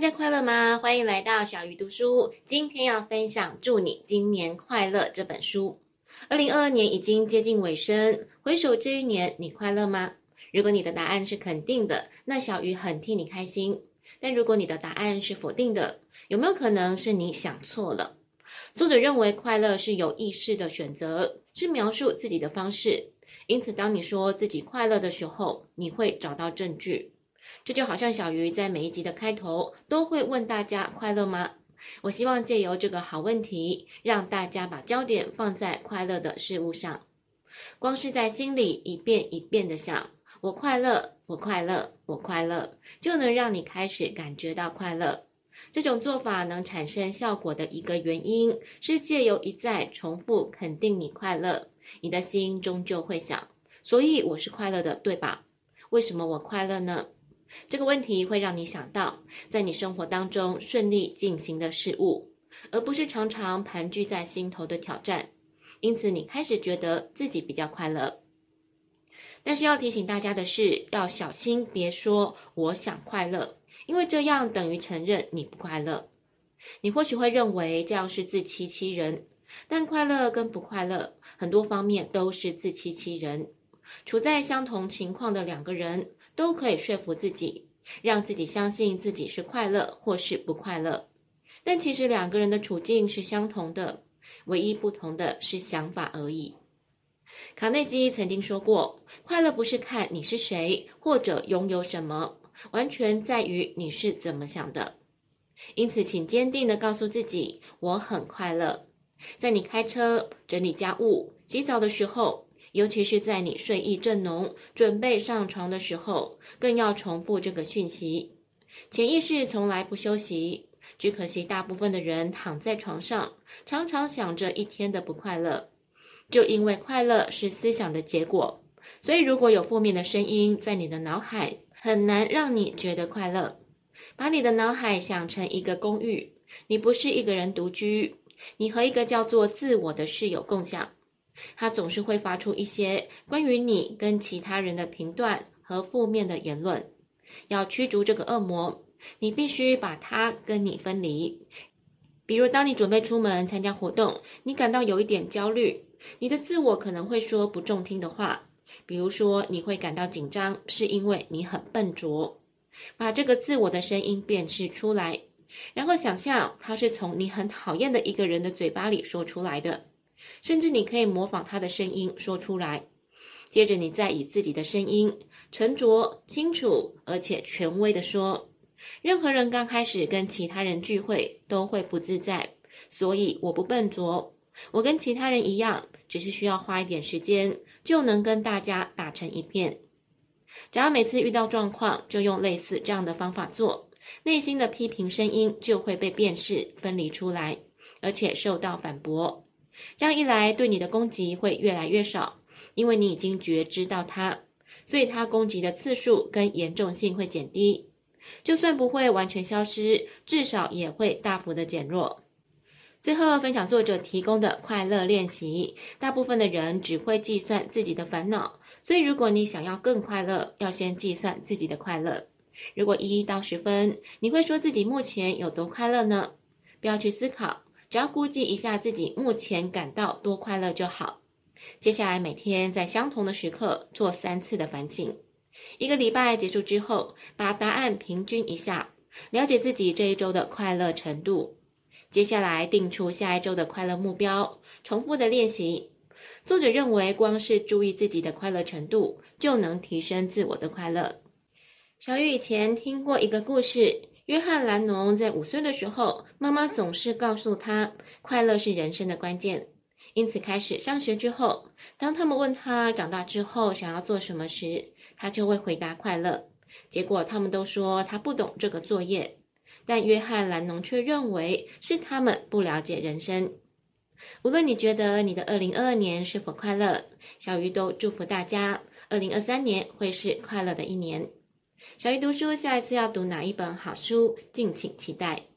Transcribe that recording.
大家快乐吗？欢迎来到小鱼读书。今天要分享《祝你今年快乐》这本书。二零二二年已经接近尾声，回首这一年，你快乐吗？如果你的答案是肯定的，那小鱼很替你开心。但如果你的答案是否定的，有没有可能是你想错了？作者认为快乐是有意识的选择，是描述自己的方式。因此，当你说自己快乐的时候，你会找到证据。这就好像小鱼在每一集的开头都会问大家快乐吗？我希望借由这个好问题，让大家把焦点放在快乐的事物上。光是在心里一遍一遍的想“我快乐，我快乐，我快乐”，就能让你开始感觉到快乐。这种做法能产生效果的一个原因是借由一再重复肯定你快乐，你的心终究会想：所以我是快乐的，对吧？为什么我快乐呢？这个问题会让你想到，在你生活当中顺利进行的事物，而不是常常盘踞在心头的挑战。因此，你开始觉得自己比较快乐。但是要提醒大家的是，要小心别说“我想快乐”，因为这样等于承认你不快乐。你或许会认为这样是自欺欺人，但快乐跟不快乐，很多方面都是自欺欺人。处在相同情况的两个人，都可以说服自己，让自己相信自己是快乐或是不快乐，但其实两个人的处境是相同的，唯一不同的是想法而已。卡内基曾经说过：“快乐不是看你是谁或者拥有什么，完全在于你是怎么想的。”因此，请坚定地告诉自己：“我很快乐。”在你开车、整理家务、洗澡的时候。尤其是在你睡意正浓、准备上床的时候，更要重复这个讯息。潜意识从来不休息，只可惜大部分的人躺在床上，常常想着一天的不快乐。就因为快乐是思想的结果，所以如果有负面的声音在你的脑海，很难让你觉得快乐。把你的脑海想成一个公寓，你不是一个人独居，你和一个叫做自我的室友共享。他总是会发出一些关于你跟其他人的评断和负面的言论。要驱逐这个恶魔，你必须把他跟你分离。比如，当你准备出门参加活动，你感到有一点焦虑，你的自我可能会说不中听的话，比如说你会感到紧张，是因为你很笨拙。把这个自我的声音辨识出来，然后想象它是从你很讨厌的一个人的嘴巴里说出来的。甚至你可以模仿他的声音说出来，接着你再以自己的声音沉着、清楚而且权威地说。任何人刚开始跟其他人聚会都会不自在，所以我不笨拙，我跟其他人一样，只是需要花一点时间就能跟大家打成一片。只要每次遇到状况就用类似这样的方法做，内心的批评声音就会被辨识、分离出来，而且受到反驳。这样一来，对你的攻击会越来越少，因为你已经觉知到它，所以它攻击的次数跟严重性会减低。就算不会完全消失，至少也会大幅的减弱。最后分享作者提供的快乐练习。大部分的人只会计算自己的烦恼，所以如果你想要更快乐，要先计算自己的快乐。如果一到十分，你会说自己目前有多快乐呢？不要去思考。只要估计一下自己目前感到多快乐就好。接下来每天在相同的时刻做三次的反省。一个礼拜结束之后，把答案平均一下，了解自己这一周的快乐程度。接下来定出下一周的快乐目标，重复的练习。作者认为，光是注意自己的快乐程度，就能提升自我的快乐。小雨以前听过一个故事。约翰·兰农在五岁的时候，妈妈总是告诉他，快乐是人生的关键。因此，开始上学之后，当他们问他长大之后想要做什么时，他就会回答快乐。结果，他们都说他不懂这个作业，但约翰·兰农却认为是他们不了解人生。无论你觉得你的二零二二年是否快乐，小鱼都祝福大家，二零二三年会是快乐的一年。小鱼读书，下一次要读哪一本好书？敬请期待。